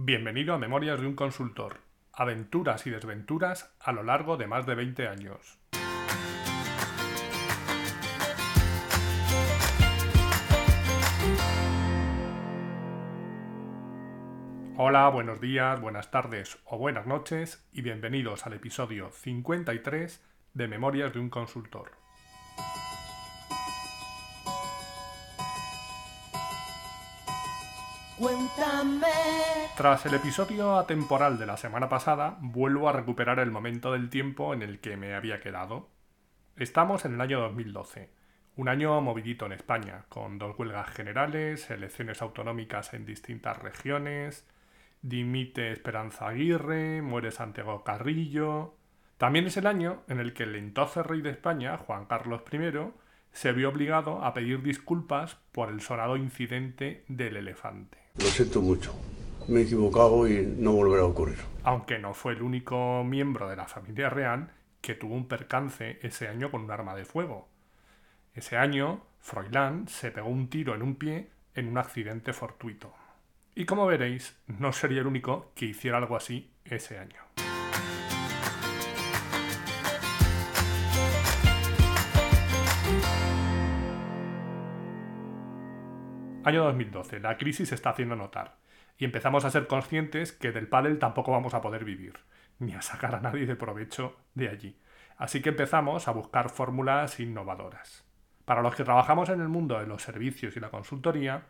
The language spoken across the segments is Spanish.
Bienvenido a Memorias de un Consultor. Aventuras y desventuras a lo largo de más de 20 años. Hola, buenos días, buenas tardes o buenas noches y bienvenidos al episodio 53 de Memorias de un Consultor. Cuéntame. Tras el episodio atemporal de la semana pasada, vuelvo a recuperar el momento del tiempo en el que me había quedado. Estamos en el año 2012, un año movidito en España, con dos huelgas generales, elecciones autonómicas en distintas regiones, dimite Esperanza Aguirre, muere Santiago Carrillo. También es el año en el que el entonces rey de España, Juan Carlos I, se vio obligado a pedir disculpas por el sonado incidente del elefante. Lo siento mucho. Me he equivocado y no volverá a ocurrir. Aunque no fue el único miembro de la familia real que tuvo un percance ese año con un arma de fuego. Ese año, Froilán se pegó un tiro en un pie en un accidente fortuito. Y como veréis, no sería el único que hiciera algo así ese año. Año 2012. La crisis se está haciendo notar. Y empezamos a ser conscientes que del pádel tampoco vamos a poder vivir, ni a sacar a nadie de provecho de allí. Así que empezamos a buscar fórmulas innovadoras. Para los que trabajamos en el mundo de los servicios y la consultoría,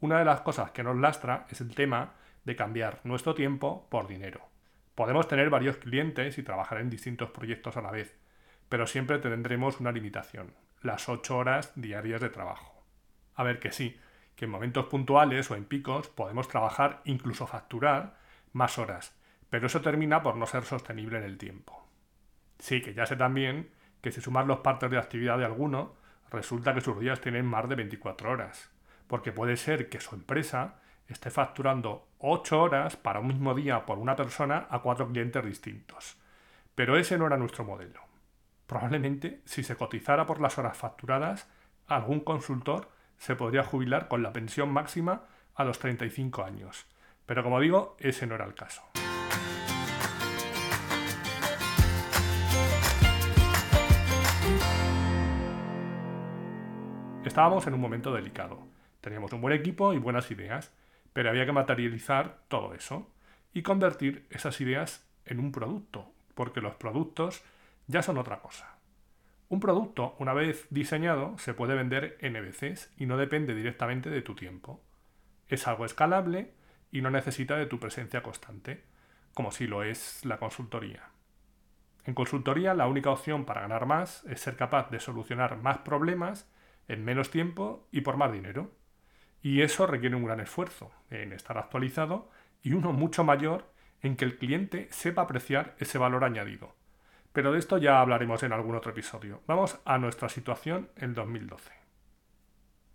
una de las cosas que nos lastra es el tema de cambiar nuestro tiempo por dinero. Podemos tener varios clientes y trabajar en distintos proyectos a la vez, pero siempre tendremos una limitación, las 8 horas diarias de trabajo. A ver que sí, que en momentos puntuales o en picos podemos trabajar, incluso facturar, más horas, pero eso termina por no ser sostenible en el tiempo. Sí, que ya sé también que si sumas los partes de actividad de alguno, resulta que sus días tienen más de 24 horas, porque puede ser que su empresa esté facturando 8 horas para un mismo día por una persona a cuatro clientes distintos. Pero ese no era nuestro modelo. Probablemente, si se cotizara por las horas facturadas, algún consultor se podría jubilar con la pensión máxima a los 35 años. Pero como digo, ese no era el caso. Estábamos en un momento delicado. Teníamos un buen equipo y buenas ideas, pero había que materializar todo eso y convertir esas ideas en un producto, porque los productos ya son otra cosa. Un producto, una vez diseñado, se puede vender N veces y no depende directamente de tu tiempo. Es algo escalable y no necesita de tu presencia constante, como si lo es la consultoría. En consultoría la única opción para ganar más es ser capaz de solucionar más problemas en menos tiempo y por más dinero. Y eso requiere un gran esfuerzo en estar actualizado y uno mucho mayor en que el cliente sepa apreciar ese valor añadido pero de esto ya hablaremos en algún otro episodio. Vamos a nuestra situación en 2012.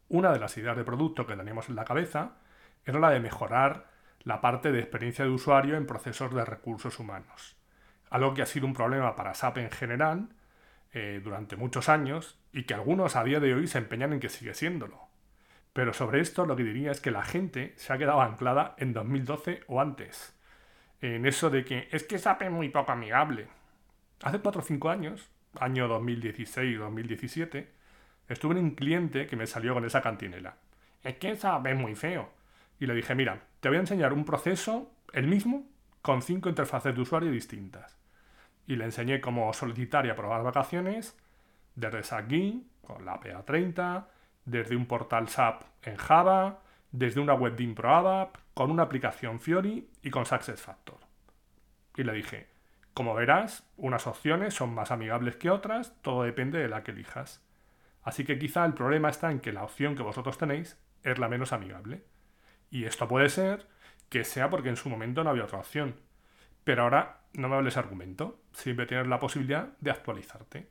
Una de las ideas de producto que teníamos en la cabeza era la de mejorar la parte de experiencia de usuario en procesos de recursos humanos. Algo que ha sido un problema para SAP en general eh, durante muchos años y que algunos a día de hoy se empeñan en que sigue siéndolo. Pero sobre esto lo que diría es que la gente se ha quedado anclada en 2012 o antes. En eso de que es que SAP es muy poco amigable. Hace 4 o 5 años, año 2016-2017, estuve en un cliente que me salió con esa cantinela. Es que esa ve muy feo. Y le dije, mira, te voy a enseñar un proceso, el mismo, con cinco interfaces de usuario distintas. Y le enseñé cómo solicitar y aprobar vacaciones desde aquí, con la PA30, desde un portal SAP en Java, desde una web de con una aplicación Fiori y con SuccessFactor. Y le dije, como verás, unas opciones son más amigables que otras, todo depende de la que elijas. Así que quizá el problema está en que la opción que vosotros tenéis es la menos amigable. Y esto puede ser que sea porque en su momento no había otra opción. Pero ahora no me hables argumento, siempre tienes la posibilidad de actualizarte.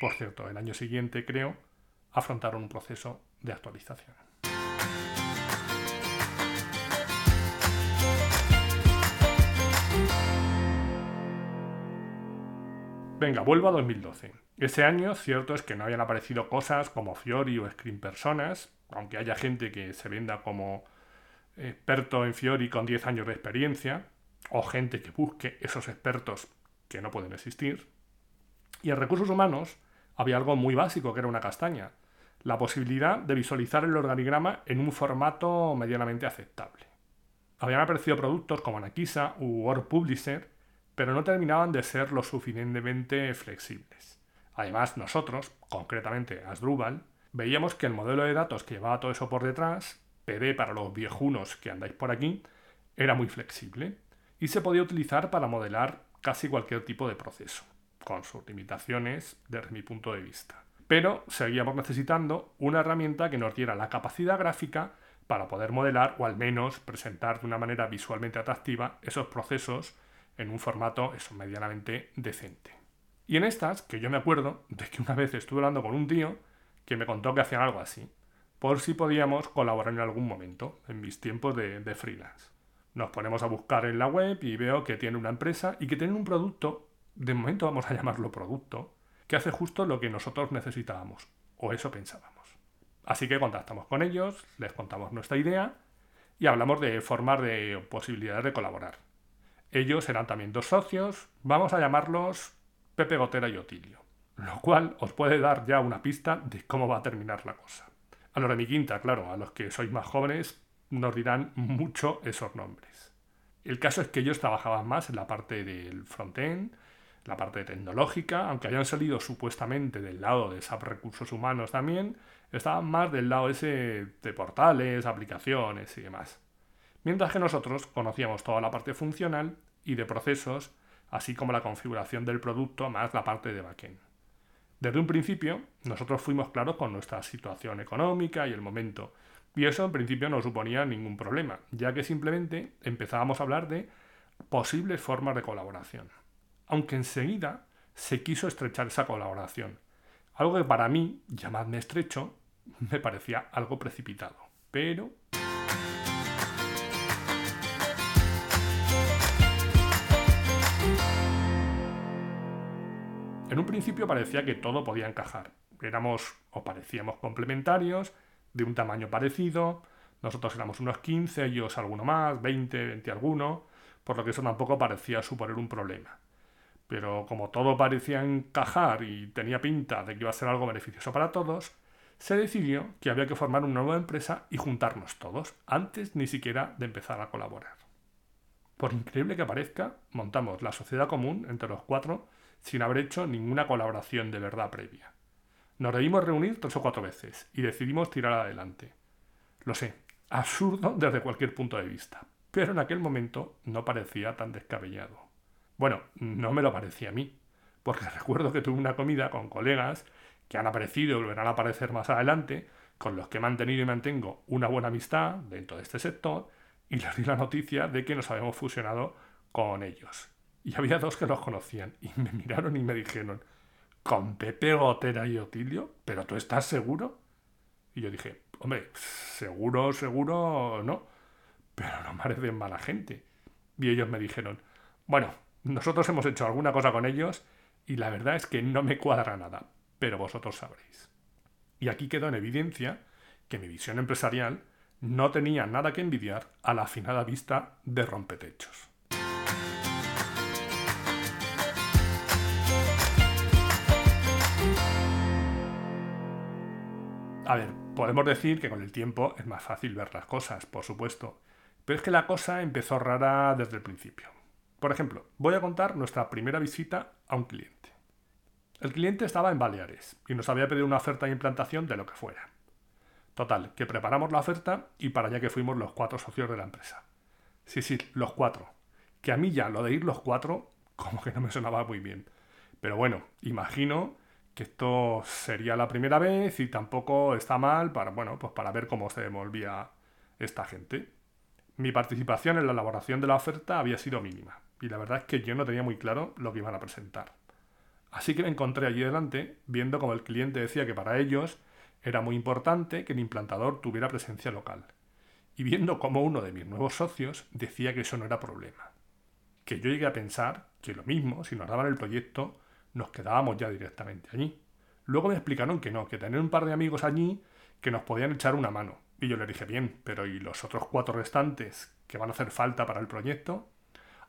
Por cierto, el año siguiente, creo, afrontaron un proceso de actualización. Venga, vuelvo a 2012. Ese año, cierto es que no habían aparecido cosas como Fiori o Screen Personas, aunque haya gente que se venda como experto en Fiori con 10 años de experiencia, o gente que busque esos expertos que no pueden existir. Y en recursos humanos había algo muy básico que era una castaña, la posibilidad de visualizar el organigrama en un formato medianamente aceptable. Habían aparecido productos como Anakisa u Word Publisher, pero no terminaban de ser lo suficientemente flexibles. Además, nosotros, concretamente Asdrubal, veíamos que el modelo de datos que llevaba todo eso por detrás, PD para los viejunos que andáis por aquí, era muy flexible y se podía utilizar para modelar casi cualquier tipo de proceso, con sus limitaciones desde mi punto de vista. Pero seguíamos necesitando una herramienta que nos diera la capacidad gráfica para poder modelar o al menos presentar de una manera visualmente atractiva esos procesos en un formato medianamente decente. Y en estas, que yo me acuerdo de que una vez estuve hablando con un tío que me contó que hacían algo así, por si podíamos colaborar en algún momento, en mis tiempos de, de freelance. Nos ponemos a buscar en la web y veo que tiene una empresa y que tiene un producto, de momento vamos a llamarlo producto, que hace justo lo que nosotros necesitábamos, o eso pensábamos. Así que contactamos con ellos, les contamos nuestra idea y hablamos de formas de posibilidades de colaborar. Ellos eran también dos socios, vamos a llamarlos Pepe Gotera y Otilio, lo cual os puede dar ya una pista de cómo va a terminar la cosa. A los de mi quinta, claro, a los que sois más jóvenes, nos dirán mucho esos nombres. El caso es que ellos trabajaban más en la parte del frontend, la parte tecnológica, aunque hayan salido supuestamente del lado de SAP Recursos Humanos también, estaban más del lado ese de portales, aplicaciones y demás. Mientras que nosotros conocíamos toda la parte funcional y de procesos, así como la configuración del producto más la parte de backend. Desde un principio, nosotros fuimos claros con nuestra situación económica y el momento, y eso en principio no suponía ningún problema, ya que simplemente empezábamos a hablar de posibles formas de colaboración. Aunque enseguida se quiso estrechar esa colaboración, algo que para mí, llamadme estrecho, me parecía algo precipitado. Pero En un principio parecía que todo podía encajar. Éramos o parecíamos complementarios, de un tamaño parecido, nosotros éramos unos 15, ellos alguno más, 20, 20 alguno, por lo que eso tampoco parecía suponer un problema. Pero como todo parecía encajar y tenía pinta de que iba a ser algo beneficioso para todos, se decidió que había que formar una nueva empresa y juntarnos todos, antes ni siquiera de empezar a colaborar. Por increíble que parezca, montamos la sociedad común entre los cuatro sin haber hecho ninguna colaboración de verdad previa. Nos debimos reunir tres o cuatro veces y decidimos tirar adelante. Lo sé, absurdo desde cualquier punto de vista, pero en aquel momento no parecía tan descabellado. Bueno, no me lo parecía a mí, porque recuerdo que tuve una comida con colegas que han aparecido y volverán a aparecer más adelante, con los que he mantenido y mantengo una buena amistad dentro de este sector, y les di la noticia de que nos habíamos fusionado con ellos. Y había dos que los conocían y me miraron y me dijeron, ¿con Pepe Gotera y Otilio? ¿Pero tú estás seguro? Y yo dije, hombre, seguro, seguro no, pero no parecen mala gente. Y ellos me dijeron, bueno, nosotros hemos hecho alguna cosa con ellos y la verdad es que no me cuadra nada, pero vosotros sabréis. Y aquí quedó en evidencia que mi visión empresarial no tenía nada que envidiar a la afinada vista de rompetechos. A ver, podemos decir que con el tiempo es más fácil ver las cosas, por supuesto, pero es que la cosa empezó rara desde el principio. Por ejemplo, voy a contar nuestra primera visita a un cliente. El cliente estaba en Baleares y nos había pedido una oferta de implantación de lo que fuera. Total, que preparamos la oferta y para allá que fuimos los cuatro socios de la empresa. Sí, sí, los cuatro. Que a mí ya lo de ir los cuatro como que no me sonaba muy bien. Pero bueno, imagino que esto sería la primera vez y tampoco está mal para, bueno, pues para ver cómo se devolvía esta gente. Mi participación en la elaboración de la oferta había sido mínima y la verdad es que yo no tenía muy claro lo que iban a presentar. Así que me encontré allí delante viendo como el cliente decía que para ellos era muy importante que el implantador tuviera presencia local y viendo como uno de mis nuevos socios decía que eso no era problema. Que yo llegué a pensar que lo mismo, si nos daban el proyecto, nos quedábamos ya directamente allí. Luego me explicaron que no, que tener un par de amigos allí, que nos podían echar una mano. Y yo le dije, bien, pero ¿y los otros cuatro restantes que van a hacer falta para el proyecto?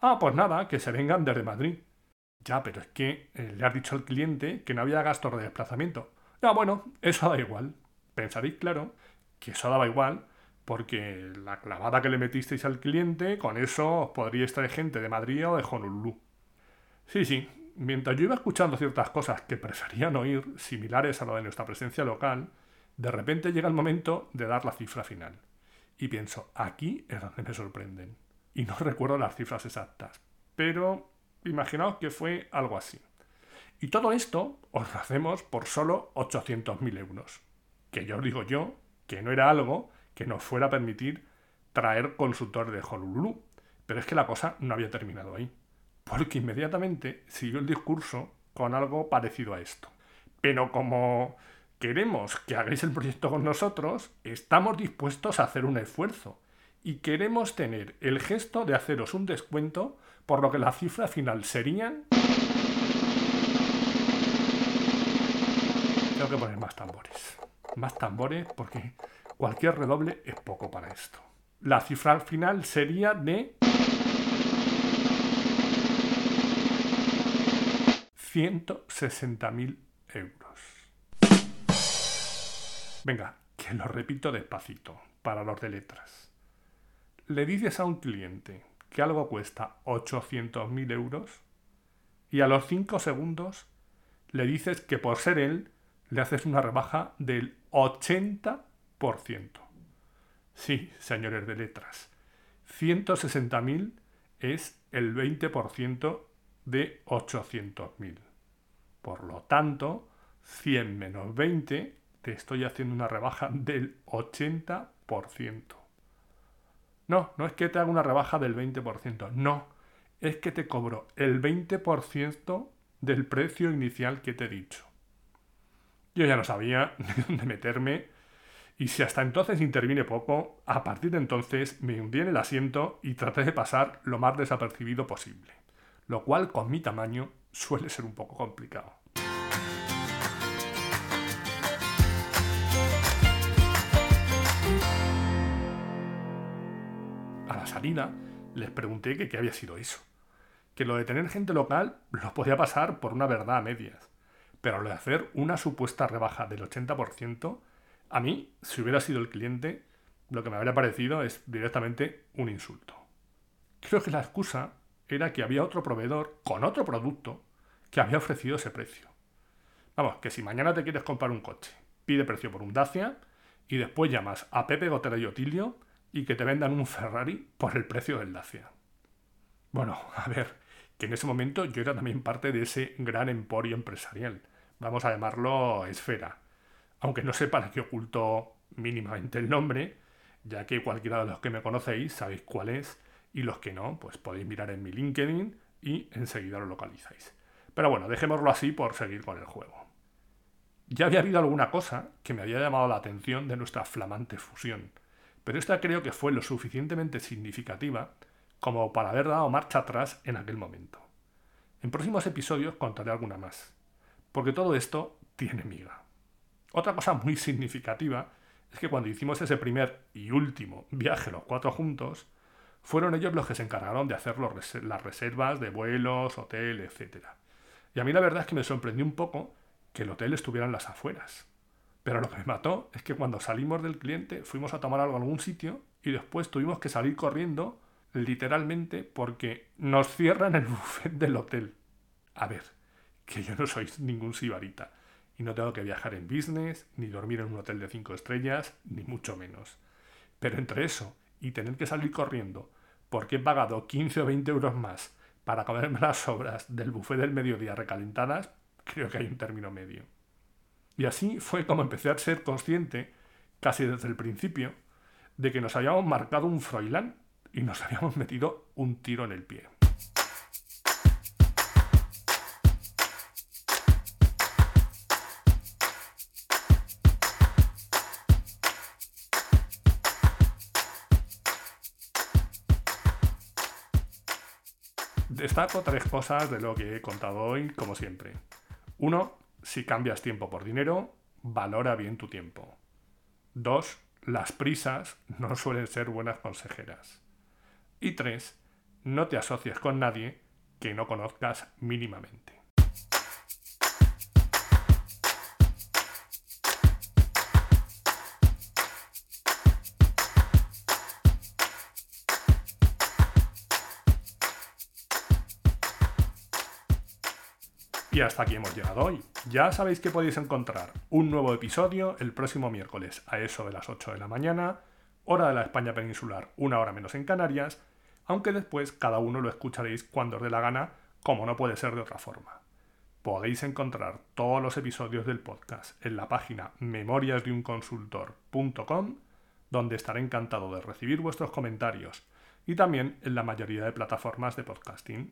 Ah, pues nada, que se vengan desde Madrid. Ya, pero es que eh, le has dicho al cliente que no había gastos de desplazamiento. Ya, bueno, eso da igual. Pensaréis, claro, que eso daba igual, porque la clavada que le metisteis al cliente, con eso os podríais traer gente de Madrid o de Honolulu. Sí, sí, mientras yo iba escuchando ciertas cosas que preferían oír, similares a lo de nuestra presencia local, de repente llega el momento de dar la cifra final. Y pienso, aquí es donde me sorprenden. Y no recuerdo las cifras exactas, pero imaginaos que fue algo así. Y todo esto os lo hacemos por solo 800.000 euros. Que yo digo yo que no era algo que nos fuera a permitir traer consultores de Honolulu. Pero es que la cosa no había terminado ahí. Porque inmediatamente siguió el discurso con algo parecido a esto. Pero como queremos que hagáis el proyecto con nosotros, estamos dispuestos a hacer un esfuerzo. Y queremos tener el gesto de haceros un descuento, por lo que la cifra final serían... Tengo que poner más tambores. Más tambores porque cualquier redoble es poco para esto. La cifra final sería de... 160.000 euros. Venga, que lo repito despacito, para los de letras. Le dices a un cliente que algo cuesta 800.000 euros y a los 5 segundos le dices que por ser él le haces una rebaja del 80%. Sí, señores de letras, 160.000 es el 20% de 800.000. Por lo tanto, 100 menos 20, te estoy haciendo una rebaja del 80%. No, no es que te haga una rebaja del 20%, no, es que te cobro el 20% del precio inicial que te he dicho. Yo ya no sabía de dónde meterme y si hasta entonces intervine poco, a partir de entonces me hundí en el asiento y traté de pasar lo más desapercibido posible lo cual con mi tamaño suele ser un poco complicado. A la salida les pregunté que qué había sido eso. Que lo de tener gente local lo podía pasar por una verdad a medias, pero lo de hacer una supuesta rebaja del 80%, a mí, si hubiera sido el cliente, lo que me habría parecido es directamente un insulto. Creo que la excusa era que había otro proveedor con otro producto que había ofrecido ese precio. Vamos, que si mañana te quieres comprar un coche, pide precio por un Dacia y después llamas a Pepe Gotera y Otilio y que te vendan un Ferrari por el precio del Dacia. Bueno, a ver, que en ese momento yo era también parte de ese gran emporio empresarial. Vamos a llamarlo Esfera. Aunque no sepa para qué oculto mínimamente el nombre, ya que cualquiera de los que me conocéis sabéis cuál es y los que no, pues podéis mirar en mi LinkedIn y enseguida lo localizáis. Pero bueno, dejémoslo así por seguir con el juego. Ya había habido alguna cosa que me había llamado la atención de nuestra flamante fusión, pero esta creo que fue lo suficientemente significativa como para haber dado marcha atrás en aquel momento. En próximos episodios contaré alguna más, porque todo esto tiene miga. Otra cosa muy significativa es que cuando hicimos ese primer y último viaje los cuatro juntos, fueron ellos los que se encargaron de hacer las reservas de vuelos, hotel, etc. Y a mí la verdad es que me sorprendió un poco que el hotel estuviera en las afueras. Pero lo que me mató es que cuando salimos del cliente fuimos a tomar algo en algún sitio y después tuvimos que salir corriendo literalmente porque nos cierran el buffet del hotel. A ver, que yo no soy ningún sibarita y no tengo que viajar en business, ni dormir en un hotel de cinco estrellas, ni mucho menos. Pero entre eso y tener que salir corriendo porque he pagado 15 o 20 euros más para comerme las sobras del buffet del mediodía recalentadas, creo que hay un término medio. Y así fue como empecé a ser consciente, casi desde el principio, de que nos habíamos marcado un froilán y nos habíamos metido un tiro en el pie. Destaco tres cosas de lo que he contado hoy, como siempre. Uno, si cambias tiempo por dinero, valora bien tu tiempo. 2. Las prisas no suelen ser buenas consejeras. Y 3. No te asocies con nadie que no conozcas mínimamente. Y hasta aquí hemos llegado hoy. Ya sabéis que podéis encontrar un nuevo episodio el próximo miércoles a eso de las 8 de la mañana, hora de la España peninsular, una hora menos en Canarias, aunque después cada uno lo escucharéis cuando os dé la gana, como no puede ser de otra forma. Podéis encontrar todos los episodios del podcast en la página memoriasdeunconsultor.com, donde estaré encantado de recibir vuestros comentarios, y también en la mayoría de plataformas de podcasting